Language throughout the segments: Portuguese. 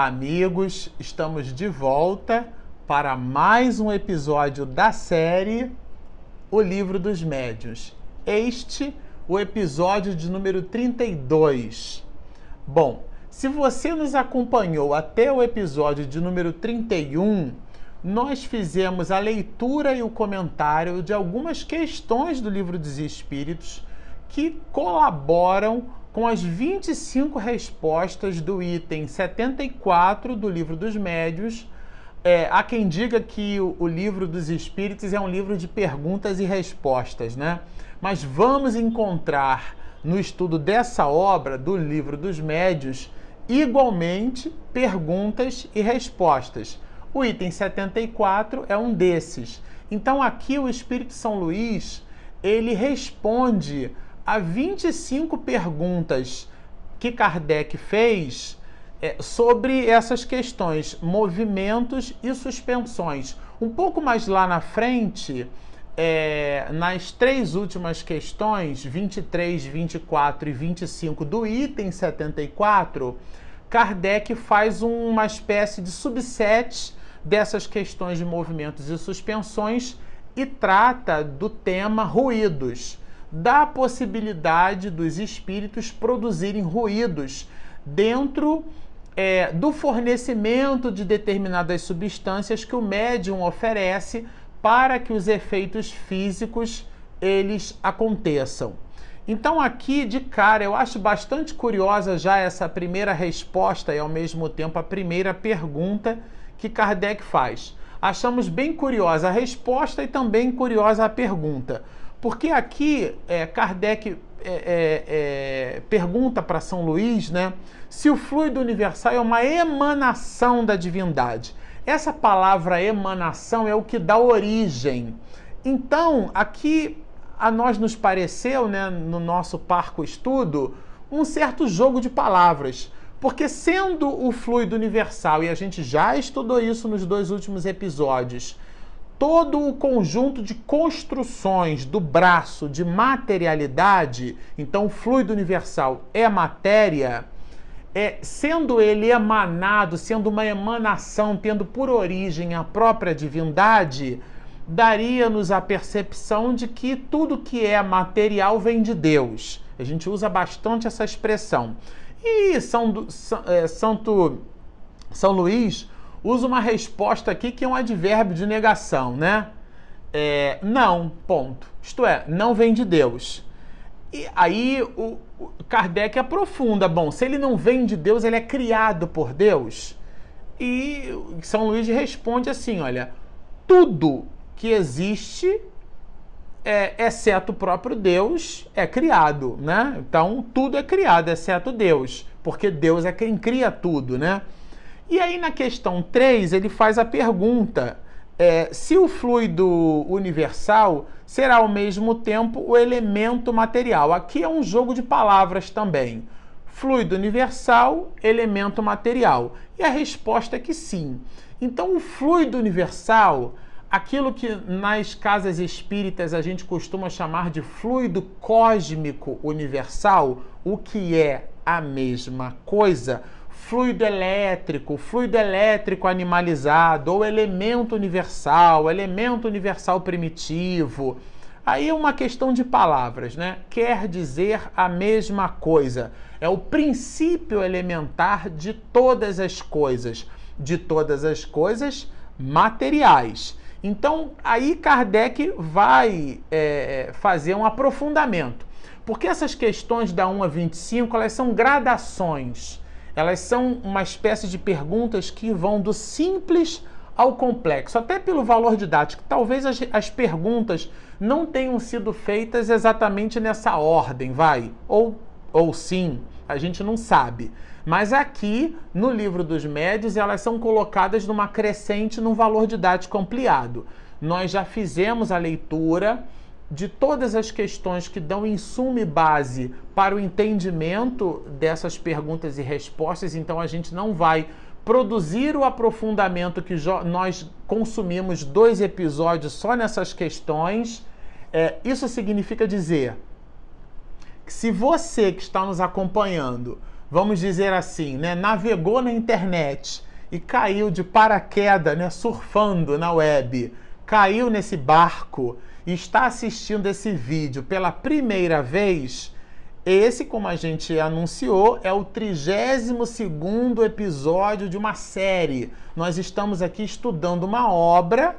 Olá, amigos! Estamos de volta para mais um episódio da série O Livro dos Médiuns. Este, o episódio de número 32. Bom, se você nos acompanhou até o episódio de número 31, nós fizemos a leitura e o comentário de algumas questões do Livro dos Espíritos que colaboram com as 25 respostas do item 74 do Livro dos Médios. É, há quem diga que o, o, Livro dos Espíritos é um livro de perguntas e respostas, né? Mas vamos encontrar no estudo dessa obra, do Livro dos Médios, igualmente perguntas e respostas. O item 74 é um desses. Então aqui o Espírito São Luís, ele responde a 25 perguntas que Kardec fez é, sobre essas questões, movimentos e suspensões. Um pouco mais lá na frente, é, nas três últimas questões, 23, 24 e 25 do item 74, Kardec faz uma espécie de subset dessas questões de movimentos e suspensões e trata do tema ruídos da possibilidade dos espíritos produzirem ruídos dentro é, do fornecimento de determinadas substâncias que o médium oferece para que os efeitos físicos eles aconteçam. Então aqui de cara eu acho bastante curiosa já essa primeira resposta e ao mesmo tempo a primeira pergunta que Kardec faz. Achamos bem curiosa a resposta e também curiosa a pergunta. Porque aqui é, Kardec é, é, é pergunta para São Luís né, se o fluido universal é uma emanação da divindade. Essa palavra emanação é o que dá origem. Então, aqui a nós nos pareceu, né, no nosso parco estudo, um certo jogo de palavras. Porque sendo o fluido universal, e a gente já estudou isso nos dois últimos episódios, todo o conjunto de construções do braço de materialidade, então o fluido universal é matéria, é, sendo ele emanado, sendo uma emanação, tendo por origem a própria divindade, daria-nos a percepção de que tudo que é material vem de Deus. A gente usa bastante essa expressão. E São, é, Santo São Luís usa uma resposta aqui que é um advérbio de negação, né? É, não, ponto. Isto é, não vem de Deus. E aí o, o Kardec aprofunda. Bom, se ele não vem de Deus, ele é criado por Deus. E São Luís responde assim: olha, tudo que existe, é, exceto o próprio Deus, é criado, né? Então tudo é criado, exceto Deus, porque Deus é quem cria tudo, né? E aí, na questão 3, ele faz a pergunta: é, se o fluido universal será ao mesmo tempo o elemento material. Aqui é um jogo de palavras também. Fluido universal, elemento material. E a resposta é que sim. Então, o fluido universal, aquilo que nas casas espíritas a gente costuma chamar de fluido cósmico universal, o que é a mesma coisa fluido elétrico, fluido elétrico animalizado, ou elemento universal, elemento universal primitivo. Aí é uma questão de palavras, né? Quer dizer a mesma coisa. É o princípio elementar de todas as coisas, de todas as coisas materiais. Então, aí Kardec vai é, fazer um aprofundamento. Porque essas questões da 1 a 25, elas são gradações elas são uma espécie de perguntas que vão do simples ao complexo, até pelo valor didático. Talvez as, as perguntas não tenham sido feitas exatamente nessa ordem, vai? Ou, ou sim, a gente não sabe. Mas aqui, no livro dos médios, elas são colocadas numa crescente num valor didático ampliado. Nós já fizemos a leitura de todas as questões que dão insumo e base para o entendimento dessas perguntas e respostas, então a gente não vai produzir o aprofundamento que nós consumimos dois episódios só nessas questões. É, isso significa dizer que se você que está nos acompanhando vamos dizer assim, né, navegou na internet e caiu de paraquedas, né, surfando na web, caiu nesse barco e está assistindo esse vídeo pela primeira vez, esse, como a gente anunciou, é o 32 episódio de uma série. Nós estamos aqui estudando uma obra,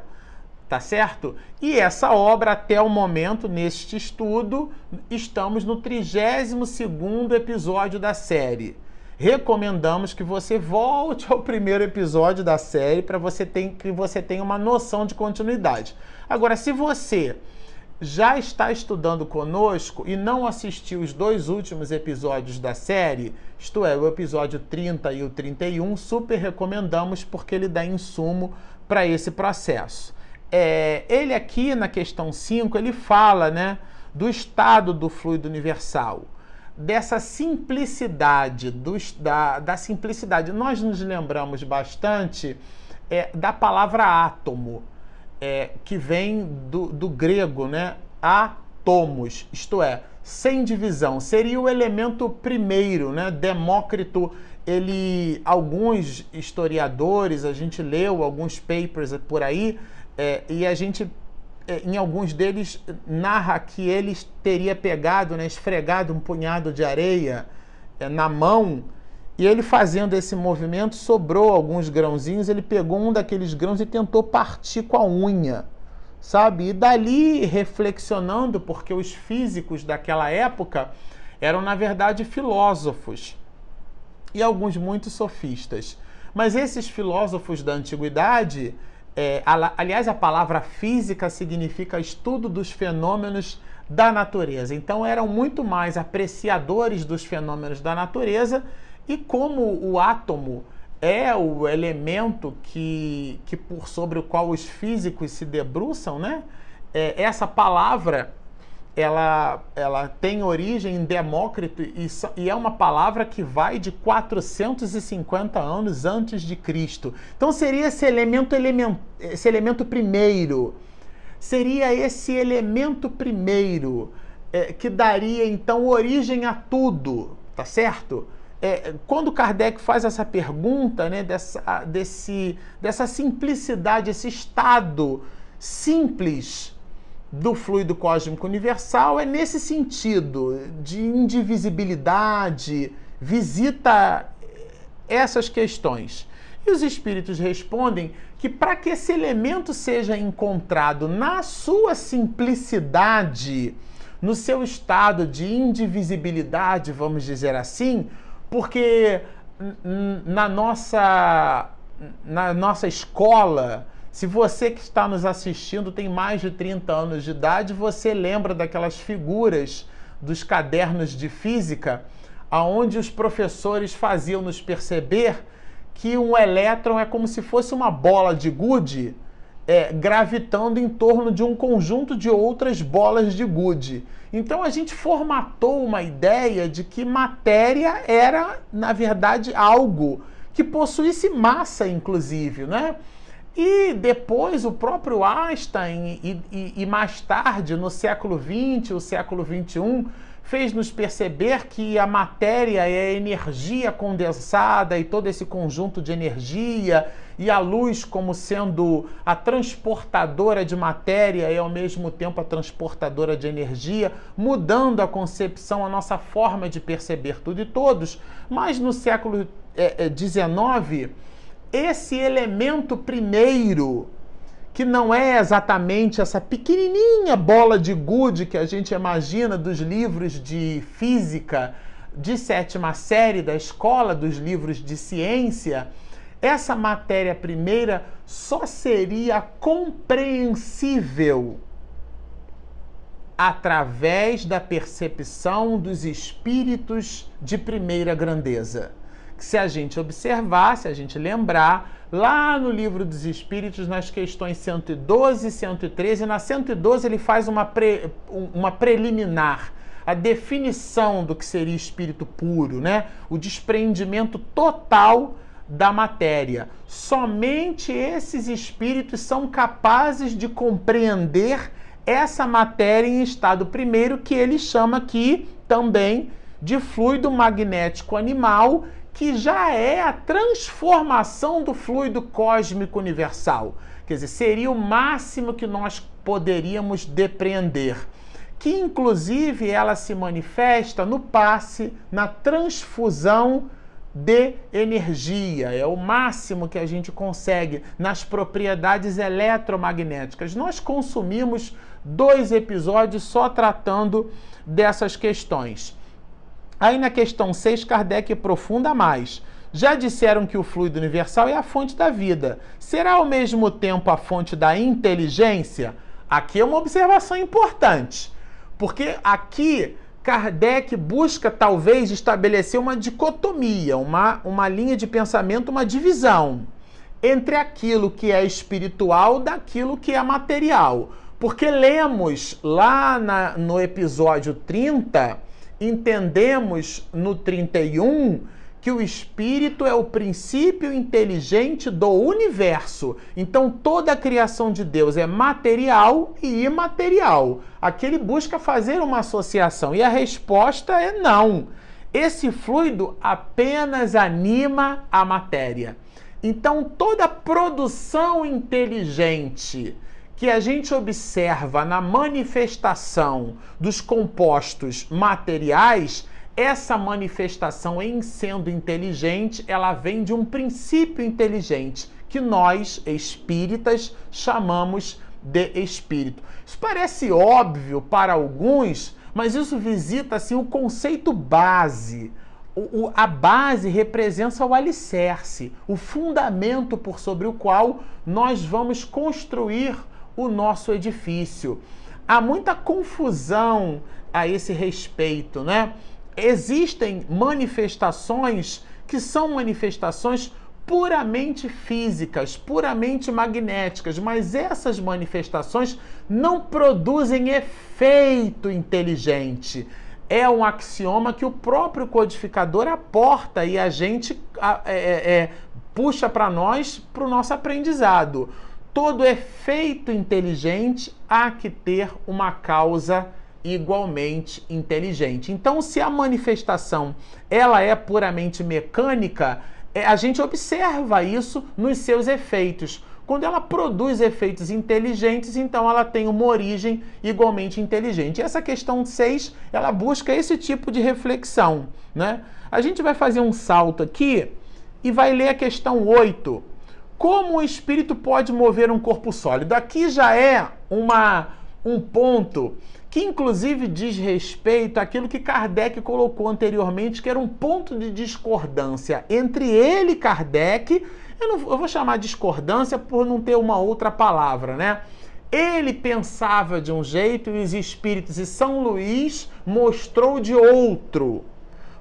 tá certo? E essa obra, até o momento, neste estudo, estamos no 32 episódio da série. Recomendamos que você volte ao primeiro episódio da série para você ter, que você tenha uma noção de continuidade. Agora, se você já está estudando conosco e não assistiu os dois últimos episódios da série, isto é, o episódio 30 e o 31, super recomendamos porque ele dá insumo para esse processo. É, ele aqui na questão 5, ele fala né, do estado do fluido universal, dessa simplicidade, do, da, da simplicidade. Nós nos lembramos bastante é, da palavra átomo é, que vem do, do grego, né? Atomos, isto é, sem divisão. Seria o elemento primeiro, né? Demócrito, ele, alguns historiadores, a gente leu alguns papers por aí, é, e a gente, em alguns deles, narra que ele teria pegado, né, esfregado um punhado de areia é, na mão e ele fazendo esse movimento, sobrou alguns grãozinhos, ele pegou um daqueles grãos e tentou partir com a unha, sabe? E dali reflexionando, porque os físicos daquela época eram na verdade filósofos e alguns muito sofistas. Mas esses filósofos da antiguidade, é, aliás, a palavra física significa estudo dos fenômenos da natureza. Então eram muito mais apreciadores dos fenômenos da natureza e como o átomo é o elemento que, que por sobre o qual os físicos se debruçam, né? É, essa palavra ela, ela tem origem em Demócrito e, e, é uma palavra que vai de 450 anos antes de Cristo. Então seria esse elemento, element, esse elemento primeiro, seria esse elemento primeiro é, que daria então origem a tudo, tá certo? é, quando Kardec faz essa pergunta, né, dessa, desse, dessa simplicidade, esse estado simples do fluido cósmico universal, é nesse sentido de indivisibilidade, visita essas questões. E os espíritos respondem que para que esse elemento seja encontrado na sua simplicidade, no seu estado de indivisibilidade, vamos dizer assim, porque na nossa, na nossa escola, se você que está nos assistindo tem mais de 30 anos de idade, você lembra daquelas figuras dos cadernos de física, aonde os professores faziam nos perceber que um elétron é como se fosse uma bola de gude é, gravitando em torno de um conjunto de outras bolas de gude. Então a gente formatou uma ideia de que matéria era, na verdade, algo que possuísse massa, inclusive, né? E depois o próprio Einstein, e, e, e mais tarde, no século XX, o século XXI, fez nos perceber que a matéria é energia condensada e todo esse conjunto de energia, e a luz como sendo a transportadora de matéria e ao mesmo tempo a transportadora de energia, mudando a concepção, a nossa forma de perceber tudo e todos. Mas no século XIX, é, é, esse elemento primeiro que não é exatamente essa pequenininha bola de gude que a gente imagina dos livros de física de sétima série da escola, dos livros de ciência, essa matéria primeira só seria compreensível através da percepção dos espíritos de primeira grandeza. Se a gente observar, se a gente lembrar, lá no livro dos Espíritos, nas questões 112 e 113. Na 112 ele faz uma, pre, uma preliminar, a definição do que seria espírito puro, né? O desprendimento total da matéria. Somente esses espíritos são capazes de compreender essa matéria em estado primeiro, que ele chama aqui também de fluido magnético animal, que já é a transformação do fluido cósmico universal. Quer dizer, seria o máximo que nós poderíamos depreender. Que inclusive ela se manifesta no passe, na transfusão de energia. É o máximo que a gente consegue nas propriedades eletromagnéticas. Nós consumimos dois episódios só tratando dessas questões. Aí na questão 6, Kardec aprofunda mais. Já disseram que o fluido universal é a fonte da vida. Será ao mesmo tempo a fonte da inteligência? Aqui é uma observação importante, porque aqui Kardec busca talvez estabelecer uma dicotomia, uma, uma linha de pensamento, uma divisão entre aquilo que é espiritual daquilo que é material. Porque lemos lá na, no episódio 30, entendemos no 31 que o espírito é o princípio inteligente do universo. Então toda a criação de Deus é material e imaterial. Aqui ele busca fazer uma associação e a resposta é não. Esse fluido apenas anima a matéria. Então toda produção inteligente que a gente observa na manifestação dos compostos materiais essa manifestação em sendo inteligente, ela vem de um princípio inteligente que nós espíritas chamamos de espírito. Isso parece óbvio para alguns, mas isso visita assim o conceito base. O, o, a base representa o alicerce, o fundamento por sobre o qual nós vamos construir o nosso edifício. Há muita confusão a esse respeito, né? existem manifestações que são manifestações puramente físicas, puramente magnéticas, mas essas manifestações não produzem efeito inteligente. É um axioma que o próprio codificador aporta e a gente é, é, é, puxa para nós, para o nosso aprendizado. Todo efeito inteligente há que ter uma causa igualmente inteligente. Então, se a manifestação ela é puramente mecânica, é, a gente observa isso nos seus efeitos. Quando ela produz efeitos inteligentes, então ela tem uma origem igualmente inteligente. E essa questão 6, ela busca esse tipo de reflexão, né? A gente vai fazer um salto aqui e vai ler a questão 8. Como o espírito pode mover um corpo sólido? Aqui já é uma um ponto que inclusive diz respeito àquilo que Kardec colocou anteriormente, que era um ponto de discordância entre ele e Kardec. Eu, não, eu vou chamar discordância por não ter uma outra palavra, né? Ele pensava de um jeito e os espíritos e São Luís mostrou de outro.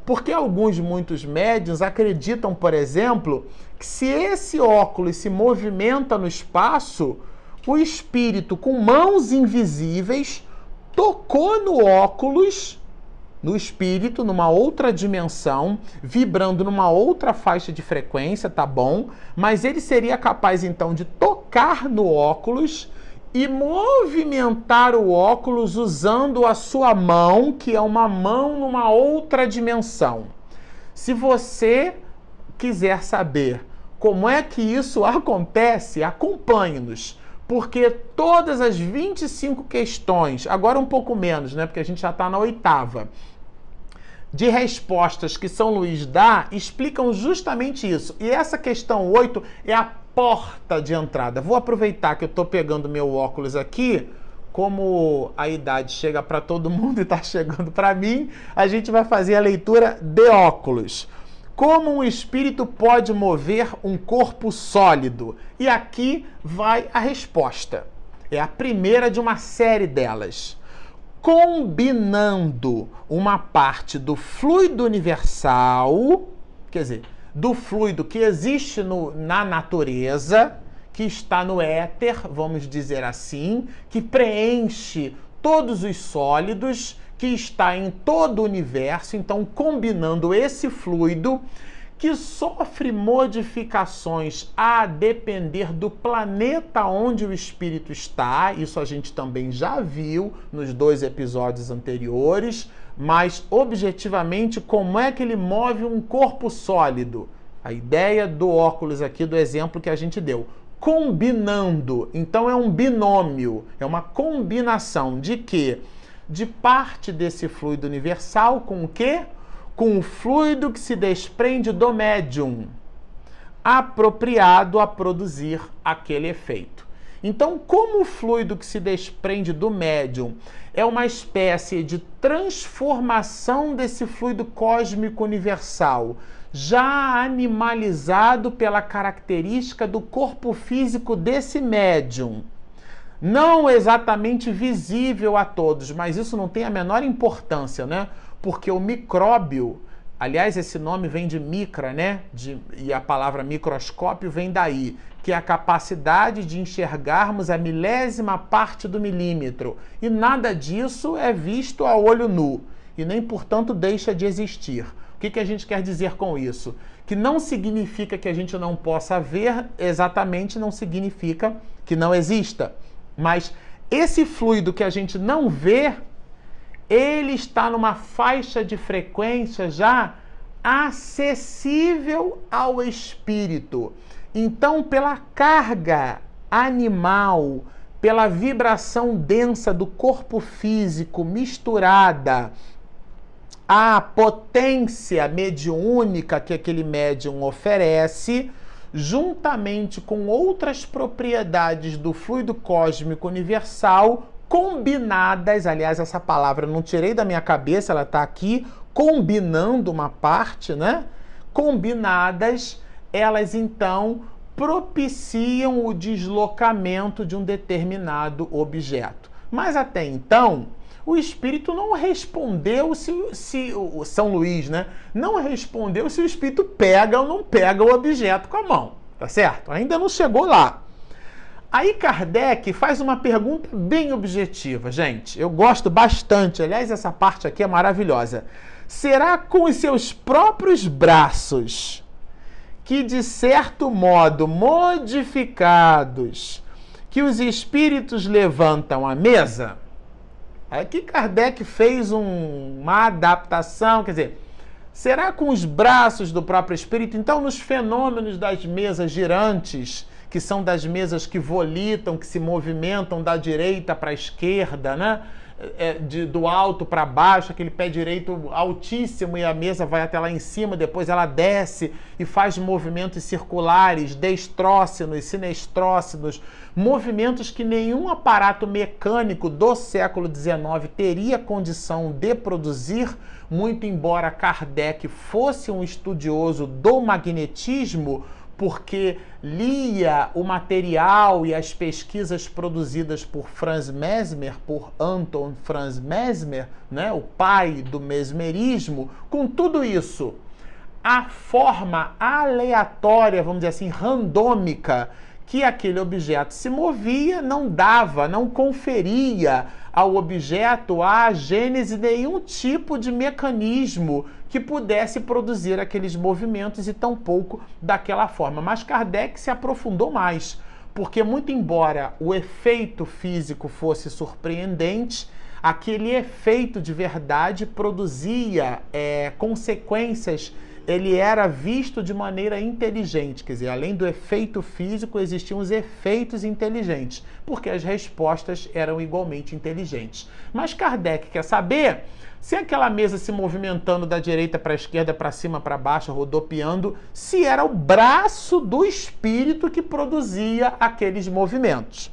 Porque alguns, muitos médios acreditam, por exemplo, que se esse óculos se movimenta no espaço, o espírito com mãos invisíveis tocou no óculos, no espírito, numa outra dimensão, vibrando numa outra faixa de frequência, tá bom? Mas ele seria capaz então de tocar no óculos e movimentar o óculos usando a sua mão, que é uma mão numa outra dimensão. Se você quiser saber como é que isso acontece, acompanhe-nos porque todas as 25 questões, agora um pouco menos, né? Porque a gente já está na oitava, de respostas que São Luís dá, explicam justamente isso. E essa questão 8 é a porta de entrada. Vou aproveitar que eu estou pegando meu óculos aqui. Como a idade chega para todo mundo e está chegando para mim, a gente vai fazer a leitura de óculos. Como um espírito pode mover um corpo sólido? E aqui vai a resposta. É a primeira de uma série delas. Combinando uma parte do fluido universal, quer dizer, do fluido que existe no, na natureza, que está no éter, vamos dizer assim, que preenche todos os sólidos que está em todo o universo, então combinando esse fluido, que sofre modificações a depender do planeta onde o espírito está. Isso a gente também já viu nos dois episódios anteriores. Mas objetivamente, como é que ele move um corpo sólido? A ideia do óculos aqui, do exemplo que a gente deu. Combinando. Então é um binômio, é uma combinação de que? De parte desse fluido universal com o quê? com o fluido que se desprende do médium, apropriado a produzir aquele efeito. Então, como o fluido que se desprende do médium é uma espécie de transformação desse fluido cósmico universal, já animalizado pela característica do corpo físico desse médium, não exatamente visível a todos, mas isso não tem a menor importância, né? porque o micróbio, aliás, esse nome vem de micra, né? De, e a palavra microscópio vem daí, que é a capacidade de enxergarmos a milésima parte do milímetro. E nada disso é visto a olho nu, e nem, portanto, deixa de existir. O que, que a gente quer dizer com isso? Que não significa que a gente não possa ver, exatamente não significa que não exista. Mas esse fluido que a gente não vê, ele está numa faixa de frequência já acessível ao espírito. Então, pela carga animal, pela vibração densa do corpo físico misturada à potência mediúnica que aquele médium oferece, juntamente com outras propriedades do fluido cósmico universal, combinadas, aliás, essa palavra não tirei da minha cabeça, ela está aqui, combinando uma parte, né? Combinadas, elas então propiciam o deslocamento de um determinado objeto. Mas até então, o espírito não respondeu se, se o São Luís, né? Não respondeu se o espírito pega ou não pega o objeto com a mão, tá certo? Ainda não chegou lá. Aí Kardec faz uma pergunta bem objetiva, gente. Eu gosto bastante. Aliás, essa parte aqui é maravilhosa. Será com os seus próprios braços que, de certo modo, modificados, que os espíritos levantam a mesa? Aqui Kardec fez um, uma adaptação, quer dizer, será com os braços do próprio espírito? Então, nos fenômenos das mesas girantes que são das mesas que volitam, que se movimentam da direita para a esquerda, né? É, de, do alto para baixo, aquele pé direito altíssimo e a mesa vai até lá em cima, depois ela desce e faz movimentos circulares, destrócinos, sinestrócinos, movimentos que nenhum aparato mecânico do século XIX teria condição de produzir, muito embora Kardec fosse um estudioso do magnetismo, porque lia o material e as pesquisas produzidas por Franz Mesmer, por Anton Franz Mesmer, né, o pai do mesmerismo, com tudo isso, a forma aleatória, vamos dizer assim, randômica que aquele objeto se movia não dava, não conferia ao objeto a gênese nenhum tipo de mecanismo que pudesse produzir aqueles movimentos e tampouco daquela forma. Mas Kardec se aprofundou mais, porque muito embora o efeito físico fosse surpreendente, aquele efeito de verdade produzia é, consequências ele era visto de maneira inteligente, quer dizer, além do efeito físico, existiam os efeitos inteligentes, porque as respostas eram igualmente inteligentes. Mas Kardec quer saber se aquela mesa se movimentando da direita para a esquerda, para cima, para baixo, rodopiando, se era o braço do espírito que produzia aqueles movimentos.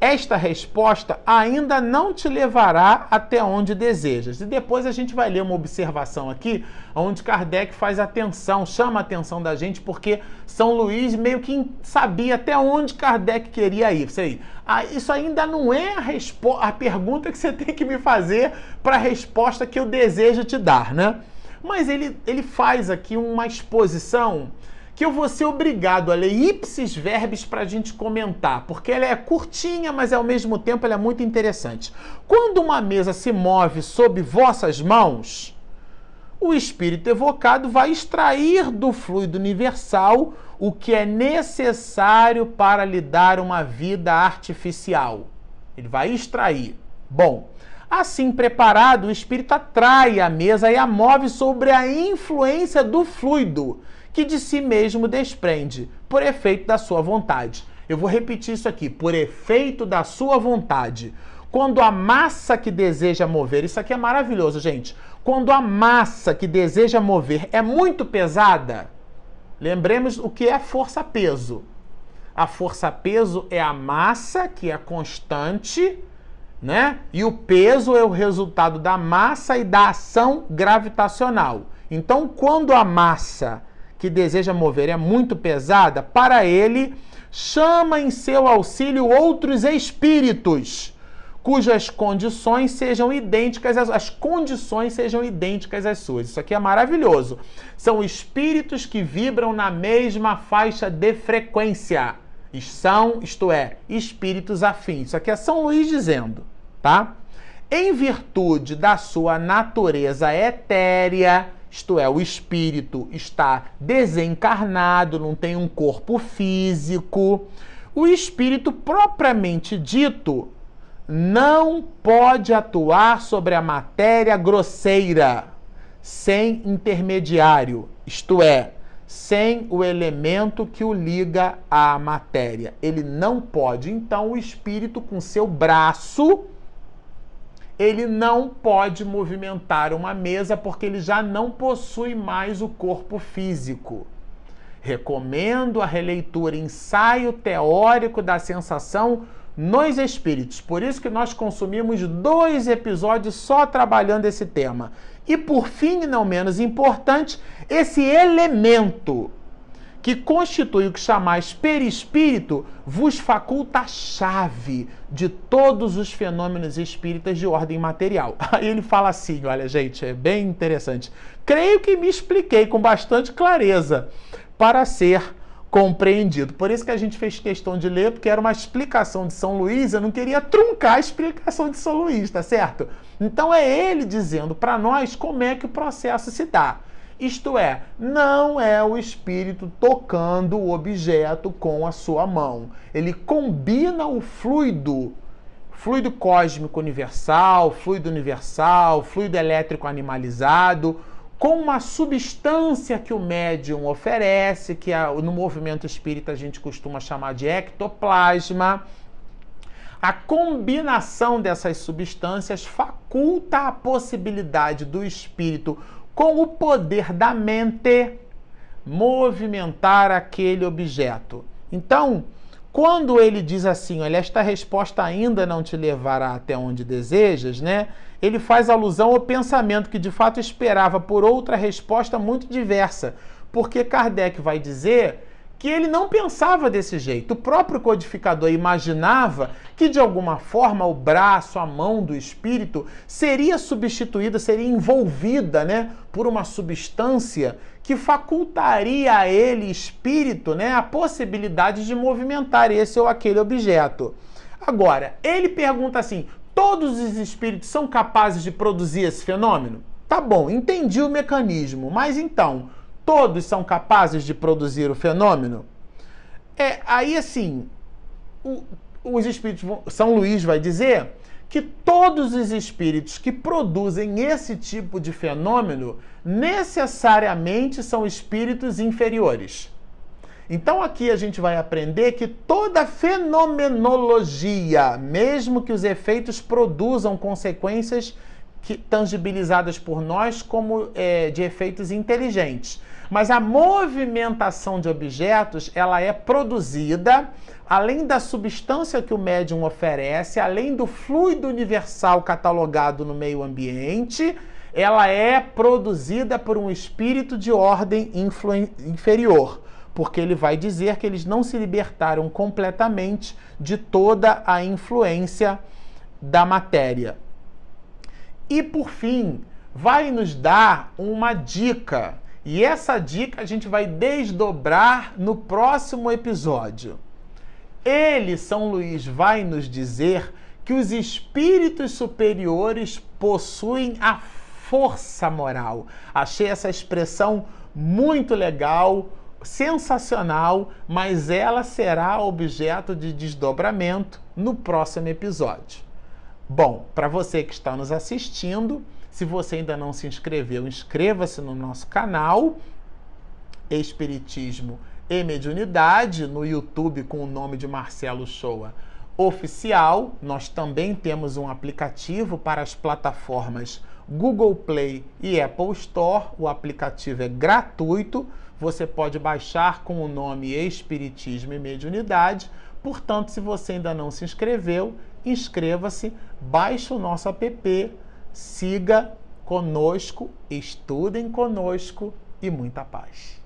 Esta resposta ainda não te levará até onde desejas. E depois a gente vai ler uma observação aqui, onde Kardec faz atenção, chama a atenção da gente, porque São Luís meio que sabia até onde Kardec queria ir. Isso, aí. Ah, isso ainda não é a, a pergunta que você tem que me fazer para a resposta que eu desejo te dar, né? Mas ele, ele faz aqui uma exposição que eu vou ser obrigado a ler ipsis verbis para a gente comentar, porque ela é curtinha, mas ao mesmo tempo ela é muito interessante. Quando uma mesa se move sob vossas mãos, o espírito evocado vai extrair do fluido universal o que é necessário para lhe dar uma vida artificial. Ele vai extrair. Bom, assim preparado, o espírito atrai a mesa e a move sobre a influência do fluido que de si mesmo desprende, por efeito da sua vontade. Eu vou repetir isso aqui, por efeito da sua vontade. Quando a massa que deseja mover, isso aqui é maravilhoso, gente. Quando a massa que deseja mover é muito pesada, lembremos o que é força-peso. A força-peso é a massa que é constante, né? E o peso é o resultado da massa e da ação gravitacional. Então, quando a massa que deseja mover é muito pesada, para ele chama em seu auxílio outros espíritos cujas condições sejam idênticas, às, as condições sejam idênticas às suas. Isso aqui é maravilhoso. São espíritos que vibram na mesma faixa de frequência. São, isto é, espíritos afins. Isso aqui é São Luís dizendo, tá? Em virtude da sua natureza etérea, isto é, o espírito está desencarnado, não tem um corpo físico. O espírito propriamente dito não pode atuar sobre a matéria grosseira sem intermediário, isto é, sem o elemento que o liga à matéria. Ele não pode. Então, o espírito, com seu braço, ele não pode movimentar uma mesa porque ele já não possui mais o corpo físico. Recomendo a releitura Ensaio Teórico da Sensação nos espíritos. Por isso que nós consumimos dois episódios só trabalhando esse tema. E por fim, e não menos importante, esse elemento que constitui o que chamais perispírito vos faculta a chave de todos os fenômenos espíritas de ordem material. Aí ele fala assim, olha gente, é bem interessante. Creio que me expliquei com bastante clareza para ser compreendido. Por isso que a gente fez questão de ler, porque era uma explicação de São Luís, eu não queria truncar a explicação de São Luís, tá certo? Então é ele dizendo para nós como é que o processo se dá. Isto é, não é o espírito tocando o objeto com a sua mão. Ele combina o fluido, fluido cósmico universal, fluido universal, fluido elétrico animalizado, com uma substância que o médium oferece, que no movimento espírita a gente costuma chamar de ectoplasma. A combinação dessas substâncias faculta a possibilidade do espírito, com o poder da mente, movimentar aquele objeto. Então, quando ele diz assim, olha, esta resposta ainda não te levará até onde desejas, né? Ele faz alusão ao pensamento que de fato esperava por outra resposta muito diversa, porque Kardec vai dizer que ele não pensava desse jeito. O próprio codificador imaginava que, de alguma forma, o braço, a mão do espírito seria substituída, seria envolvida né, por uma substância que facultaria a ele, espírito, né, a possibilidade de movimentar esse ou aquele objeto. Agora, ele pergunta assim: todos os espíritos são capazes de produzir esse fenômeno? Tá bom, entendi o mecanismo, mas então todos são capazes de produzir o fenômeno? É, aí assim, o, os espíritos, São Luís vai dizer que todos os espíritos que produzem esse tipo de fenômeno necessariamente são espíritos inferiores. Então aqui a gente vai aprender que toda fenomenologia, mesmo que os efeitos produzam consequências que, tangibilizadas por nós como é, de efeitos inteligentes, mas a movimentação de objetos, ela é produzida além da substância que o médium oferece, além do fluido universal catalogado no meio ambiente, ela é produzida por um espírito de ordem inferior, porque ele vai dizer que eles não se libertaram completamente de toda a influência da matéria. E por fim, vai nos dar uma dica e essa dica a gente vai desdobrar no próximo episódio. Ele, São Luís, vai nos dizer que os espíritos superiores possuem a força moral. Achei essa expressão muito legal, sensacional, mas ela será objeto de desdobramento no próximo episódio. Bom, para você que está nos assistindo, se você ainda não se inscreveu, inscreva-se no nosso canal Espiritismo e Mediunidade no YouTube com o nome de Marcelo Shoa Oficial. Nós também temos um aplicativo para as plataformas Google Play e Apple Store. O aplicativo é gratuito. Você pode baixar com o nome Espiritismo e Mediunidade. Portanto, se você ainda não se inscreveu, inscreva-se, baixe o nosso app, siga conosco, estudem conosco e muita paz.